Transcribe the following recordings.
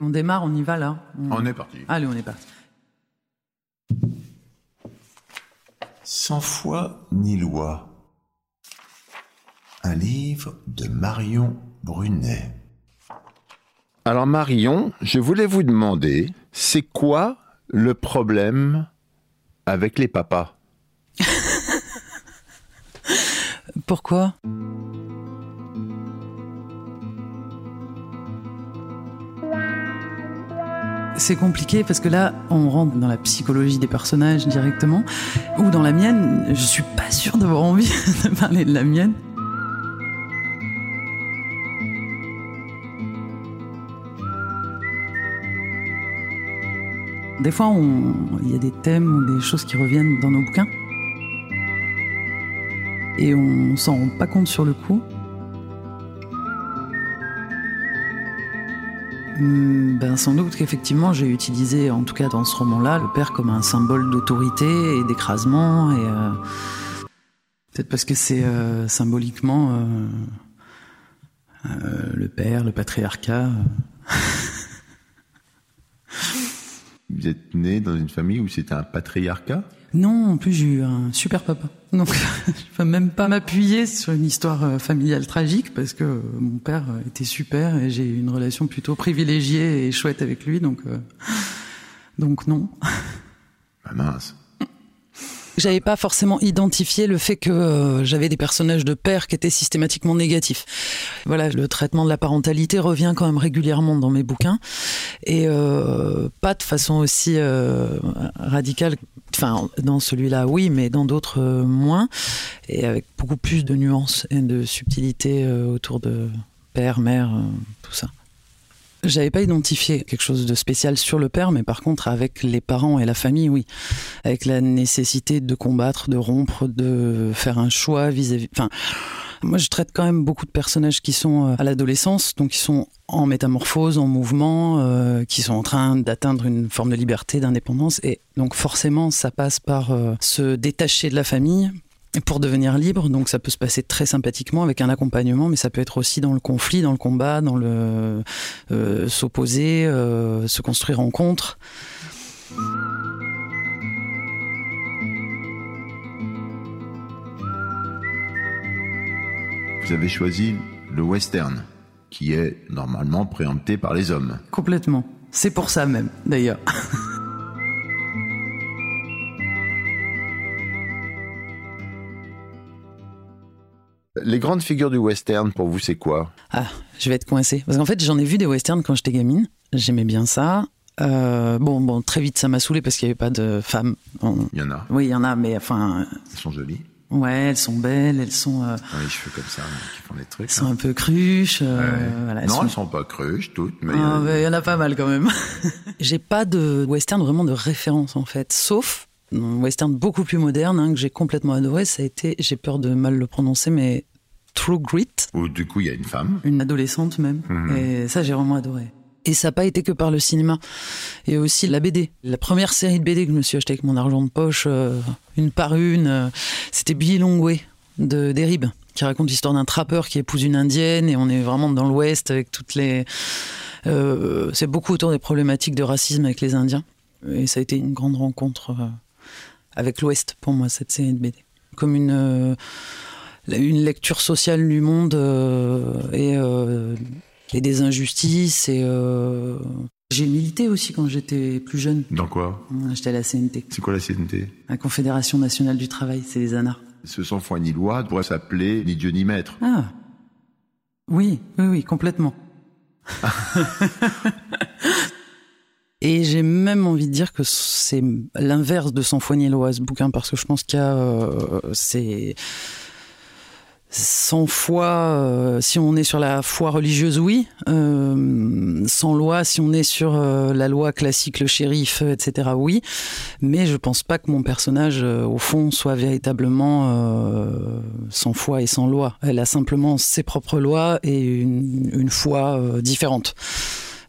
On démarre, on y va là. On est parti. Allez, on est parti. Sans foi ni loi. Un livre de Marion Brunet. Alors Marion, je voulais vous demander, c'est quoi le problème avec les papas? Pourquoi? C'est compliqué parce que là, on rentre dans la psychologie des personnages directement, ou dans la mienne. Je suis pas sûre d'avoir envie de parler de la mienne. Des fois, il y a des thèmes ou des choses qui reviennent dans nos bouquins. Et on s'en rend pas compte sur le coup. Ben, sans doute qu'effectivement, j'ai utilisé, en tout cas dans ce roman-là, le père comme un symbole d'autorité et d'écrasement. Et euh, peut-être parce que c'est euh, symboliquement euh, euh, le père, le patriarcat. Vous êtes né dans une famille où c'était un patriarcat? Non, en plus j'ai eu un super papa. Donc je peux même pas m'appuyer sur une histoire euh, familiale tragique parce que euh, mon père euh, était super et j'ai eu une relation plutôt privilégiée et chouette avec lui. Donc euh, donc non. Ah mince. J'avais pas forcément identifié le fait que euh, j'avais des personnages de père qui étaient systématiquement négatifs. Voilà, le traitement de la parentalité revient quand même régulièrement dans mes bouquins et euh, pas de façon aussi euh, radicale. Enfin, dans celui-là, oui, mais dans d'autres moins, et avec beaucoup plus de nuances et de subtilité autour de père, mère, tout ça. J'avais pas identifié quelque chose de spécial sur le père, mais par contre avec les parents et la famille, oui, avec la nécessité de combattre, de rompre, de faire un choix vis-à-vis. Enfin, moi, je traite quand même beaucoup de personnages qui sont euh, à l'adolescence, donc qui sont en métamorphose, en mouvement, euh, qui sont en train d'atteindre une forme de liberté, d'indépendance, et donc forcément, ça passe par euh, se détacher de la famille pour devenir libre. Donc ça peut se passer très sympathiquement avec un accompagnement, mais ça peut être aussi dans le conflit, dans le combat, dans le euh, s'opposer, euh, se construire en contre. Vous avez choisi le western, qui est normalement préempté par les hommes. Complètement. C'est pour ça même, d'ailleurs. Les grandes figures du western, pour vous, c'est quoi? Ah, je vais être coincée. Parce qu'en fait, j'en ai vu des westerns quand j'étais gamine. J'aimais bien ça. Euh, bon, bon, très vite, ça m'a saoulé parce qu'il n'y avait pas de femmes. On- Il y en a. Oui, il y en a, mais enfin, Elles sont jolies. ouais, elles sont belles, elles sont, euh, les cheveux comme ça, qui font des trucs. elles sont hein. un peu cruches. euh, Ouais. voilà, elles non, sont- elles sont pas cruches, toutes, mais... Ah, euh, mais il y en a pas mal quand même. j'ai pas de western vraiment de référence en fait, sauf western beaucoup plus moderne hein, que j'ai complètement adoré. Ça a été, j'ai peur de mal le prononcer, mais True Grit, Où du coup, il y a une femme. une adolescente même. Mhm. Et ça, j'ai vraiment adoré. Et ça n'a pas été que par le cinéma. A aussi la BD. La première série de BD que je me suis acheté avec mon argent de poche, euh, une par une, euh, c'était Billy Longway de Derib, qui raconte l'histoire d'un trappeur qui épouse une indienne et on est vraiment dans l'Ouest avec toutes les. euh, c'est beaucoup autour des problématiques de racisme avec les Indiens. Et ça a été une grande rencontre avec l'Ouest pour moi, cette série de BD. Comme une. euh, une lecture sociale du monde euh, et, euh, et des injustices. Et j'ai milité aussi quand j'étais plus jeune. Dans quoi? J'étais à la CNT, C'est quoi la CNT la Confédération nationale du travail, c'est les ANAR. Ce sans foi ni loi pourrait s'appeler ni Dieu ni maître. Ah oui, oui, oui, complètement. Et j'ai même envie de dire que c'est l'inverse de Sans foi ni loi ce bouquin parce que je pense qu'il y a euh, c'est sans foi, euh, si on est sur la foi religieuse, oui. Euh, sans loi, si on est sur euh, la loi classique, le shérif, euh, etc., oui. Mais je pense pas que mon personnage, au fond, soit véritablement sans foi et sans loi. Elle a simplement ses propres lois et une, une foi différente.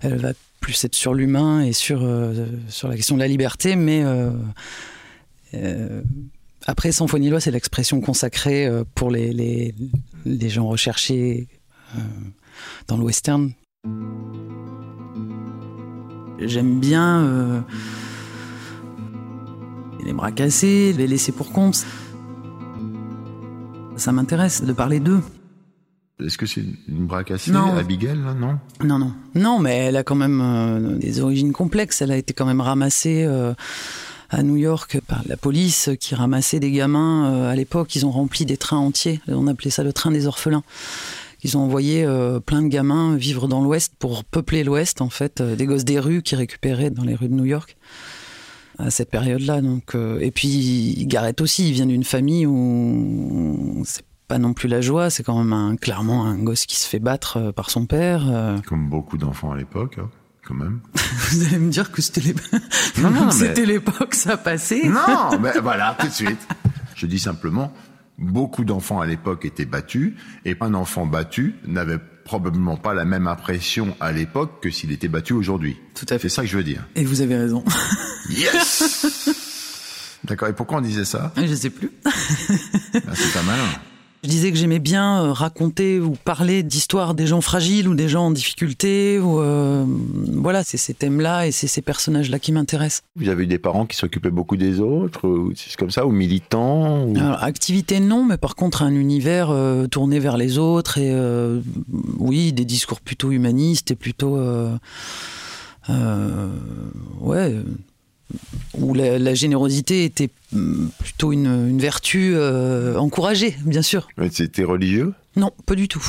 Elle va plus être sur l'humain et sur, euh, sur la question de la liberté, mais euh, euh, après, ni loi, c'est l'expression consacrée pour les, les, gens recherchés dans le western. J'aime bien les bras cassés, les laisser pour compte. Ça m'intéresse de parler d'eux. Est-ce que c'est une bras cassée, Non. Abigail, là, non? Non, non. Non, mais elle a quand même euh, des origines complexes. Elle a été quand même ramassée euh, à New York par la police qui ramassait des gamins. euh, à l'époque, ils ont rempli des trains entiers. On appelait ça le train des orphelins. Ils ont envoyé euh, plein de gamins vivre dans l'Ouest pour peupler l'Ouest, en fait. euh, des gosses des rues qui récupéraient dans les rues de New York à cette période-là. Donc, euh, et puis Garrett aussi, il vient d'une famille où c'est pas non plus la joie. C'est quand même un, clairement un gosse qui se fait battre euh, par son père. euh. Comme beaucoup d'enfants à l'époque, hein, quand même. Vous allez me dire que c'était mais- l'époque, ça passait. Non, mais voilà, tout de suite. Je dis simplement, beaucoup d'enfants à l'époque étaient battus, et un enfant battu n'avait probablement pas la même impression à l'époque que s'il était battu aujourd'hui. Tout à fait. C'est ça que je veux dire. Et vous avez raison. Yes D'accord, et pourquoi on disait ça? Je sais plus. Ben, C'est pas malin. Je disais que j'aimais bien euh, raconter ou parler d'histoires des gens fragiles ou des gens en difficulté. Ou euh, voilà, c'est ces thèmes-là et c'est ces personnages-là qui m'intéressent. Vous avez eu des parents qui s'occupaient beaucoup des autres, ou c'est comme ça, ou militants ou... Alors, activité non, mais par contre un univers euh, tourné vers les autres et euh, oui, des discours plutôt humanistes et plutôt ouais où la, la générosité était hum, plutôt une, une vertu euh, encouragée, bien sûr. C'était religieux? Non, pas du tout.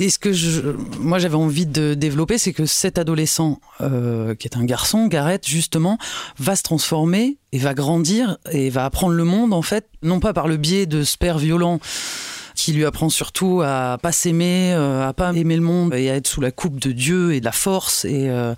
Et ce que je, moi j'avais envie de développer, c'est que cet adolescent, euh, qui est un garçon, Gareth, justement, va se transformer et va grandir et va apprendre le monde, en fait, non pas par le biais de ce père violent qui lui apprend surtout à pas s'aimer, euh, à pas aimer le monde et à être sous la coupe de Dieu et de la force et euh,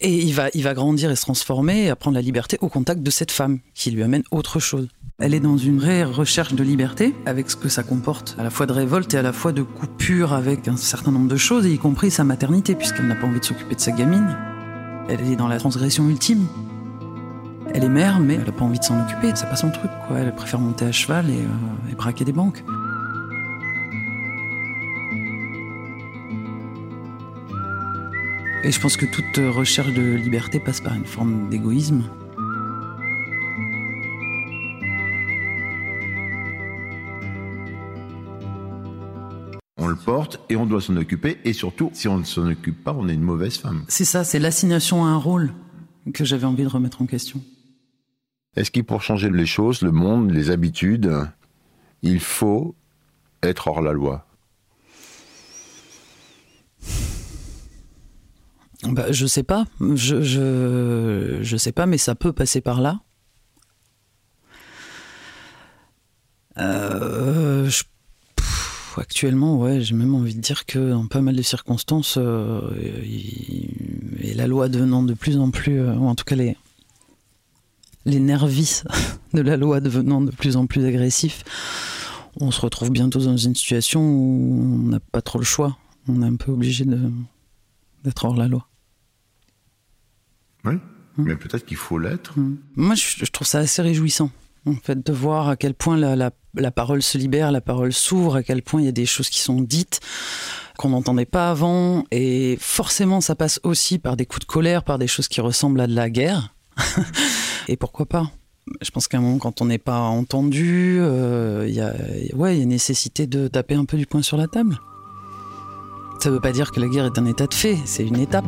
et il va, il va grandir et se transformer et apprendre la liberté au contact de cette femme qui lui amène autre chose. Elle est dans une vraie recherche de liberté, avec ce que ça comporte, à la fois de révolte et à la fois de coupure avec un certain nombre de choses, y compris sa maternité, puisqu'elle n'a pas envie de s'occuper de sa gamine. Elle est dans la transgression ultime. Elle est mère, mais elle n'a pas envie de s'en occuper, c'est pas son truc, quoi. Elle préfère monter à cheval et, euh, et braquer des banques. Et je pense que toute recherche de liberté passe par une forme d'égoïsme. On le porte et on doit s'en occuper, et surtout, si on ne s'en occupe pas, on est une mauvaise femme. C'est ça, c'est l'assignation à un rôle que j'avais envie de remettre en question. Est-ce qu'il pour changer les choses, le monde, les habitudes, il faut être hors la loi? Bah, je sais pas, je, je, sais pas, mais ça peut passer par là. Euh, actuellement, ouais, j'ai même envie de dire que dans pas mal de circonstances, euh, et la loi devenant de plus en plus, euh, ou en tout cas les les de la loi devenant de plus en plus agressifs, on se retrouve bientôt dans une situation où on n'a pas trop le choix. On est un peu obligé d'être hors la loi. Oui. Mais peut-être qu'il faut l'être. Moi, je, je trouve ça assez réjouissant, en fait, de voir à quel point la, la- la parole se libère, la parole s'ouvre, à quel point il y a des choses qui sont dites qu'on n'entendait pas avant. Et forcément, ça passe aussi par des coups de colère, par des choses qui ressemblent à de la guerre. Et pourquoi pas? Je pense qu'à un moment, quand on n'est pas entendu, euh, il y a, ouais, y a nécessité de taper un peu du poing sur la table. Ça veut pas dire que la guerre est un état de fait, c'est une étape.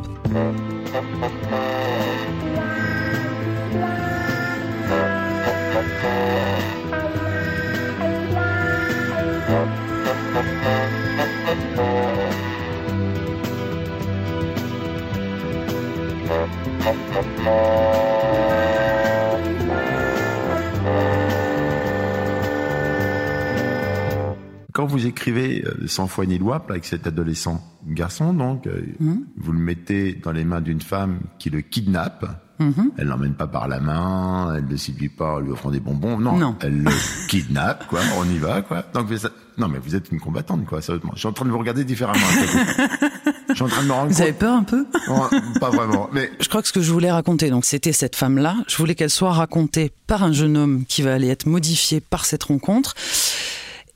Écrivez euh, Sans foi ni loi avec cet adolescent garçon, donc, euh, Mhm. vous le mettez dans les mains d'une femme qui le kidnappe. Mhm. Elle l'emmène pas par la main, elle ne séduit pas en lui offrant des bonbons. Non, Non. elle le kidnappe, quoi. On y va, quoi. Donc, vous êtes- non, mais vous êtes une combattante, quoi. Sérieusement. Je suis en train de vous regarder différemment. à côté. Je suis en train de me rendre Vous avez peur un peu? Non, pas vraiment. Mais Je crois que ce que je voulais raconter, donc c'était cette femme-là. Je voulais qu'elle soit racontée par un jeune homme qui va aller être modifié par cette rencontre.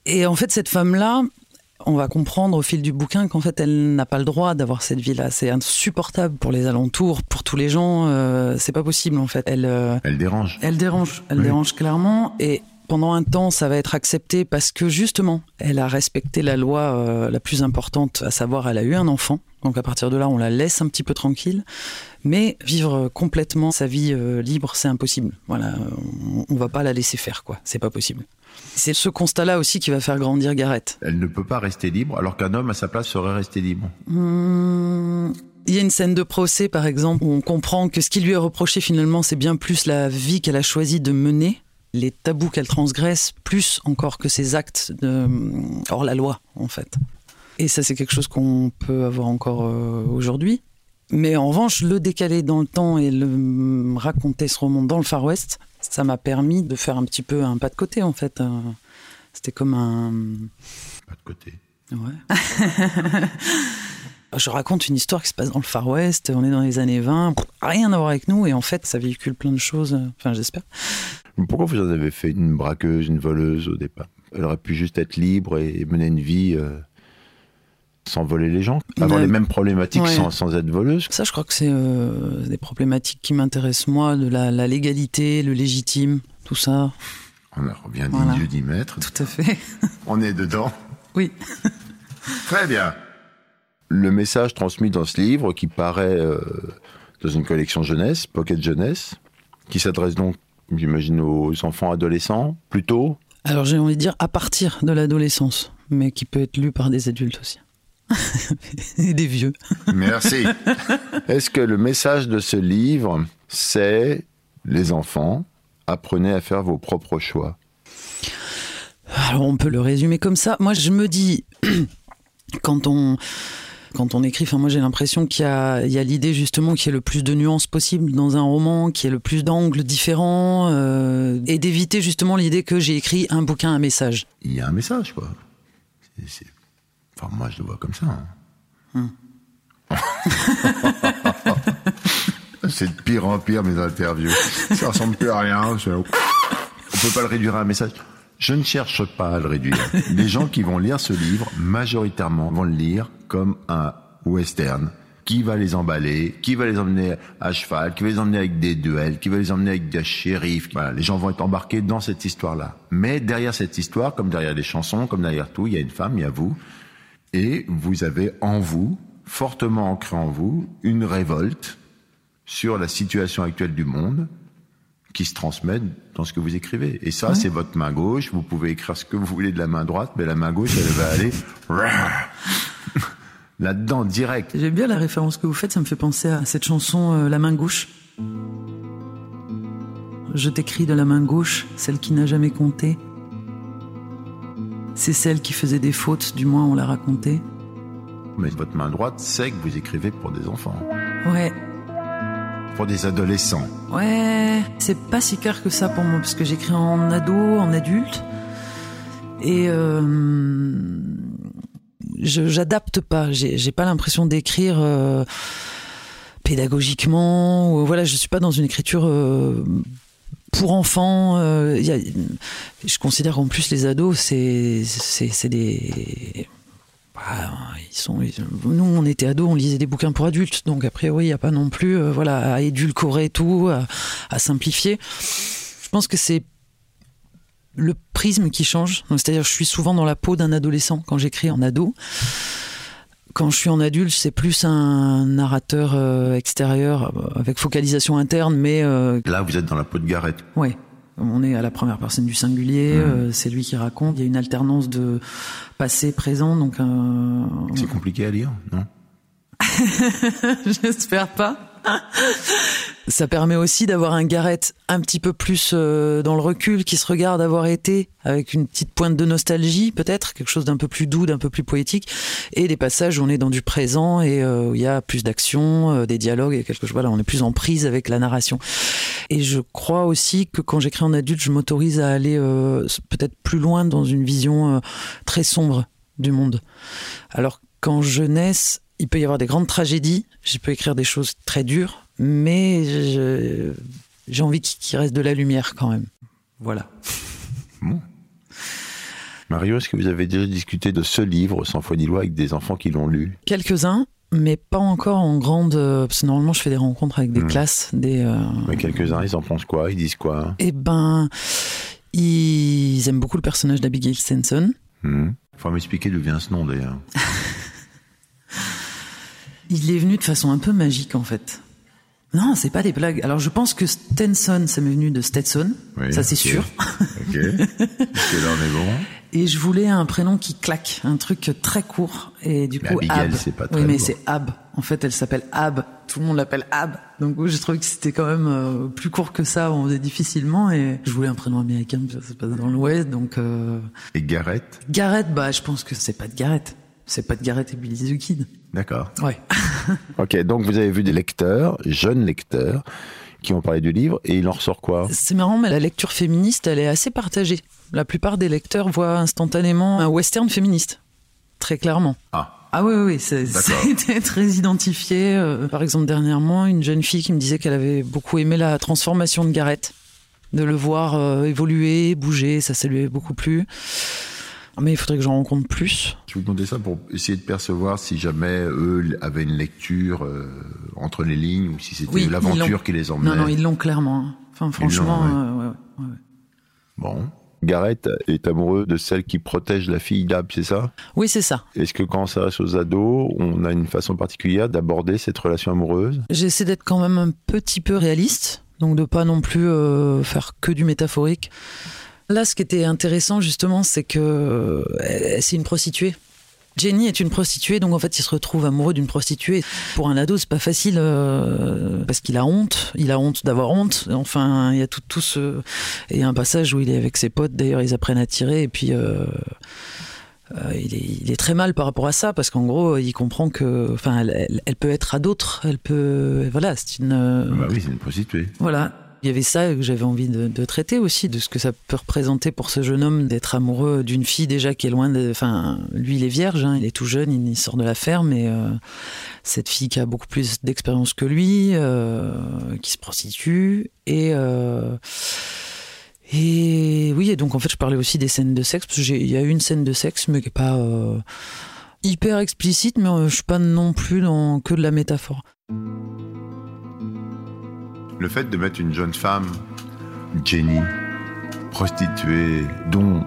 Et en fait, cette femme-là, on va comprendre au fil du bouquin qu'en fait elle n'a pas le droit d'avoir cette vie-là. C'est insupportable pour les alentours, pour tous les gens. Euh, c'est pas possible en fait. Elle, euh, Elle dérange. elle dérange, elle Oui. dérange clairement. Et pendant un temps, ça va être accepté parce que justement, elle a respecté la loi euh, la plus importante, à savoir, elle a eu un enfant. Donc à partir de là, on la laisse un petit peu tranquille. Mais vivre complètement sa vie euh, libre, c'est impossible. Voilà, on, on va pas la laisser faire, quoi. C'est pas possible. C'est ce constat-là aussi qui va faire grandir Gareth. Elle ne peut pas rester libre, alors qu'un homme à sa place serait resté libre. Hum, Il y a une scène de procès, par exemple, où on comprend que ce qui lui est reproché finalement, c'est bien plus la vie qu'elle a choisi de mener, les tabous qu'elle transgresse, plus encore que ses actes de, hors la loi, en fait. Et ça, c'est quelque chose qu'on peut avoir encore euh, aujourd'hui. Mais en revanche, le décaler dans le temps et le raconter ce roman dans le Far West, ça m'a permis de faire un petit peu un pas de côté, en fait. Euh, C'était comme un, Pas de côté. Ouais. Je raconte une histoire qui se passe dans le Far West, on est dans les années 20, rien à voir avec nous, et en fait, ça véhicule plein de choses, enfin, j'espère. Pourquoi vous en avez fait une braqueuse, une voleuse au départ? Elle aurait pu juste être libre et mener une vie euh, sans voler les gens, avoir Ouais. les mêmes problématiques Ouais. sans, sans être voleuse. Ça, je crois que c'est euh, des problématiques qui m'intéressent, moi, de la, la légalité, le légitime, tout ça. On en revient Voilà. dieu d'y mettre. Tout à fait. On est dedans. Oui. Très bien. Le message transmis dans ce livre, qui paraît euh, dans une collection jeunesse, Pocket Jeunesse, qui s'adresse donc, j'imagine, aux enfants adolescents, plutôt. Alors, j'ai envie de dire à partir de l'adolescence, mais qui peut être lu par des adultes aussi. Et des vieux. Merci. Est-ce que le message de ce livre, c'est les enfants, apprenez à faire vos propres choix? Alors on peut le résumer comme ça. Moi je me dis, quand on, quand on écrit, enfin moi j'ai l'impression qu'il y a, il y a l'idée justement qu'il y ait le plus de nuances possible dans un roman, qu'il y ait le plus d'angles différents, euh, et d'éviter justement l'idée que j'ai écrit un bouquin, un message. Il y a un message, quoi. C'est- c'est- Enfin, moi, je le vois comme ça. hein. c'est de pire en pire, mes interviews. Ça ressemble plus à rien. On peut pas le réduire à un message? Je ne cherche pas à le réduire. Les gens qui vont lire ce livre, majoritairement, vont le lire comme un western. Qui va les emballer, qui va les emmener à cheval, qui va les emmener avec des duels, qui va les emmener avec des shérifs? Voilà, les gens vont être embarqués dans cette histoire-là. Mais derrière cette histoire, comme derrière les chansons, comme derrière tout, il y a une femme, il y a vous. Et vous avez en vous, fortement ancré en vous, une révolte sur la situation actuelle du monde qui se transmet dans ce que vous écrivez. Et ça, c'est votre main gauche. Vous pouvez écrire ce que vous voulez de la main droite, mais la main gauche, elle va aller là-dedans, direct. J'aime bien la référence que vous faites, ça me fait penser à cette chanson euh, La main gauche. Je t'écris de la main gauche, celle qui n'a jamais compté. C'est celle qui faisait des fautes, du moins on l'a raconté. Mais votre main droite sait que vous écrivez pour des enfants, Ouais, pour des adolescents. ouais, c'est pas si clair que ça pour moi, parce que j'écris en ado, en adulte. Et euh, j'adapte pas, j'ai j'ai pas l'impression d'écrire euh, pédagogiquement, ou voilà, je suis pas dans une écriture euh, pour enfants. euh, je considère qu'en plus les ados, c'est c'est des bah, ils sont, nous, on était ados, on lisait des bouquins pour adultes, donc a priori, il n'y a pas non plus euh, voilà, à édulcorer tout, à, à simplifier. Je pense que c'est le prisme qui change. C'est-à-dire, je suis souvent dans la peau d'un adolescent quand j'écris en ado. Quand je suis en adulte, c'est plus un narrateur euh, extérieur avec focalisation interne, mais euh, Là, vous êtes dans la peau de Gareth. Ouais. On est à la première personne du singulier, euh, c'est lui qui raconte. Il y a une alternance de passé, présent, donc C'est compliqué à lire, non? J'espère pas. Ça permet aussi d'avoir un Gareth un petit peu plus euh, dans le recul, qui se regarde avoir été, avec une petite pointe de nostalgie peut-être, quelque chose d'un peu plus doux, d'un peu plus poétique, et des passages où on est dans du présent et euh, où il y a plus d'action, euh, des dialogues et quelque chose. Voilà, on est plus en prise avec la narration. Et je crois aussi que quand j'écris en adulte, je m'autorise à aller peut-être plus loin dans une vision très sombre du monde. Alors qu'en jeunesse, il peut y avoir des grandes tragédies, je peux écrire des choses très dures, mais j'ai envie qu'il reste de la lumière quand même. Voilà. Bon. Mario, est-ce que vous avez déjà discuté de ce livre, Sans foi ni loi, avec des enfants qui l'ont lu? Quelques-uns, mais pas encore en grande. euh, Parce que normalement, je fais des rencontres avec des Hmm. classes, des. euh, Mais quelques-uns, ils en pensent quoi? Ils disent quoi? Eh ben, ils aiment beaucoup le personnage d'Abigail Stenson. Hmm Faut m'expliquer d'où vient ce nom d'ailleurs. Il est venu de façon un peu magique en fait. Non, c'est pas des blagues. Alors je pense que Stenson, ça m'est venu de Stetson, Oui, ça c'est sûr. Ok. Est-ce que là on est bon? Et je voulais un prénom qui claque, un truc très court. Et du coup, Abigail, Ab. c'est pas très Oui, mais c'est Ab. En fait, elle s'appelle Ab. Tout le monde l'appelle Ab. Donc j'ai trouvé que c'était quand même euh, plus court que ça. On faisait difficilement. Et je voulais un prénom américain, parce que ça se passe dans l'Ouest. Donc euh... Et Gareth? Garrett, bah, je pense que c'est pas de Garrett. C'est pas de Garrett et Billy the Kid. D'accord. Ouais. Ok, donc vous avez vu des lecteurs, jeunes lecteurs, qui ont parlé du livre, et il en ressort quoi? C'est marrant, mais la lecture féministe, elle est assez partagée. La plupart des lecteurs voient instantanément un western féministe. Très clairement. Ah, Ah oui, oui, c'était très identifié. Euh, Par exemple, dernièrement, une jeune fille qui me disait qu'elle avait beaucoup aimé la transformation de Garrett, de le voir euh, évoluer, bouger, ça, ça lui avait beaucoup plu. Mais il faudrait que j'en rencontre plus. je vous demandais ça pour essayer de percevoir si jamais eux avaient une lecture euh, entre les lignes ou si c'était Oui, l'aventure qui les emmenait. Non, non, ils l'ont clairement. hein. Enfin, franchement, ouais. euh, ouais, ouais, ouais. Bon. Gareth est amoureux de celle qui protège la fille d'Ab, c'est ça? Oui, c'est ça. Est-ce que quand on s'adresse aux ados, on a une façon particulière d'aborder cette relation amoureuse? J'essaie d'être quand même un petit peu réaliste, donc de pas non plus euh, faire que du métaphorique. Là, ce qui était intéressant justement, c'est que euh, c'est une prostituée. Jenny est une prostituée, donc en fait, il se retrouve amoureux d'une prostituée. Pour un ado, c'est pas facile euh, parce qu'il a honte. Il a honte d'avoir honte. Enfin, il y a tout, tout ce. Et il y a un passage où il est avec ses potes. D'ailleurs, ils apprennent à tirer et puis. euh, euh, il, est, il est très mal par rapport à ça parce qu'en gros il comprend que enfin elle, elle- elle peut être à d'autres elle peut voilà c'est une euh, Bah oui, c'est une prostituée. voilà il y avait ça que j'avais envie de, traiter aussi de ce que ça peut représenter pour ce jeune homme d'être amoureux d'une fille déjà qui est loin de enfin lui il est vierge hein, il est tout jeune il sort de la ferme et euh, cette fille qui a beaucoup plus d'expérience que lui euh, qui se prostitue et euh, et oui, et donc en fait, je parlais aussi des scènes de sexe, parce que j'ai- il y a une scène de sexe, mais qui n'est pas hyper explicite, mais je suis pas non plus dans que de la métaphore. Le fait de mettre une jeune femme, Jenny, prostituée, dont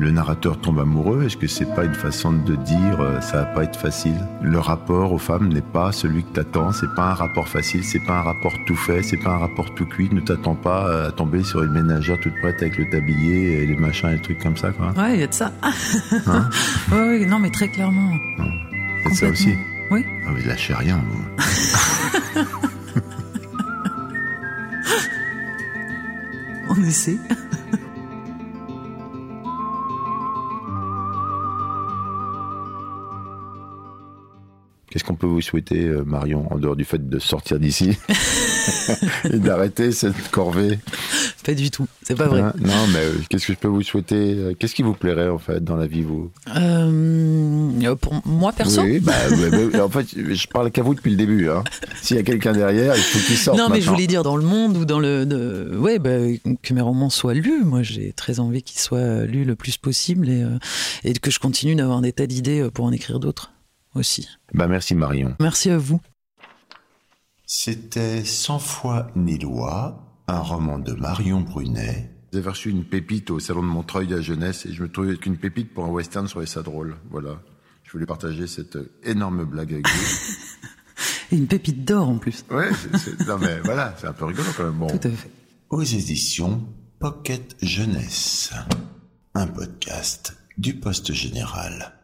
le narrateur tombe amoureux, est-ce que c'est pas une façon de dire euh, ça va pas être facile? Le rapport aux femmes n'est pas celui que t'attends, c'est pas un rapport facile, c'est pas un rapport tout fait, c'est pas un rapport tout cuit, ne t'attends pas euh, à tomber sur une ménagère toute prête avec le tablier et les machins et les trucs comme ça, quoi? Ouais, il y a de ça. Hein? Ouais, ouais, non, mais très clairement. C'est ça Complètement. aussi. Oui. Ah, vous lâchez rien, vous. On essaie. Qu'est-ce qu'on peut vous souhaiter, euh, Marion, en dehors du fait de sortir d'ici et d'arrêter cette corvée? Pas du tout. C'est pas vrai. Non, mais euh, qu'est-ce que je peux vous souhaiter euh, Qu'est-ce qui vous plairait, en fait, dans la vie, vous? Euh, pour moi, perso? Oui, bah, en fait, je parle qu'à vous depuis le début. Hein. S'il y a quelqu'un derrière, il faut qu'il sorte. Non, mais je voulais dire dans le monde ou dans le. de- Ouais, bah, que mes romans soient lus. Moi, j'ai très envie qu'ils soient lus le plus possible et, euh, et que je continue d'avoir des tas d'idées pour en écrire d'autres aussi. Bah, merci, Marion. Merci à vous. C'était Sans foi ni loi, un roman de Marion Brunet. J'avais reçu une pépite au salon de Montreuil à Jeunesse et je me trouvais qu'une pépite pour un western, trouvais ça drôle. Voilà. Je voulais partager cette euh, énorme blague avec vous. Et une pépite d'or en plus. Ouais, c'est- c'est- non mais voilà, c'est un peu rigolo quand même. Bon. Tout à fait. Aux éditions Pocket Jeunesse. Un podcast du Poste Général.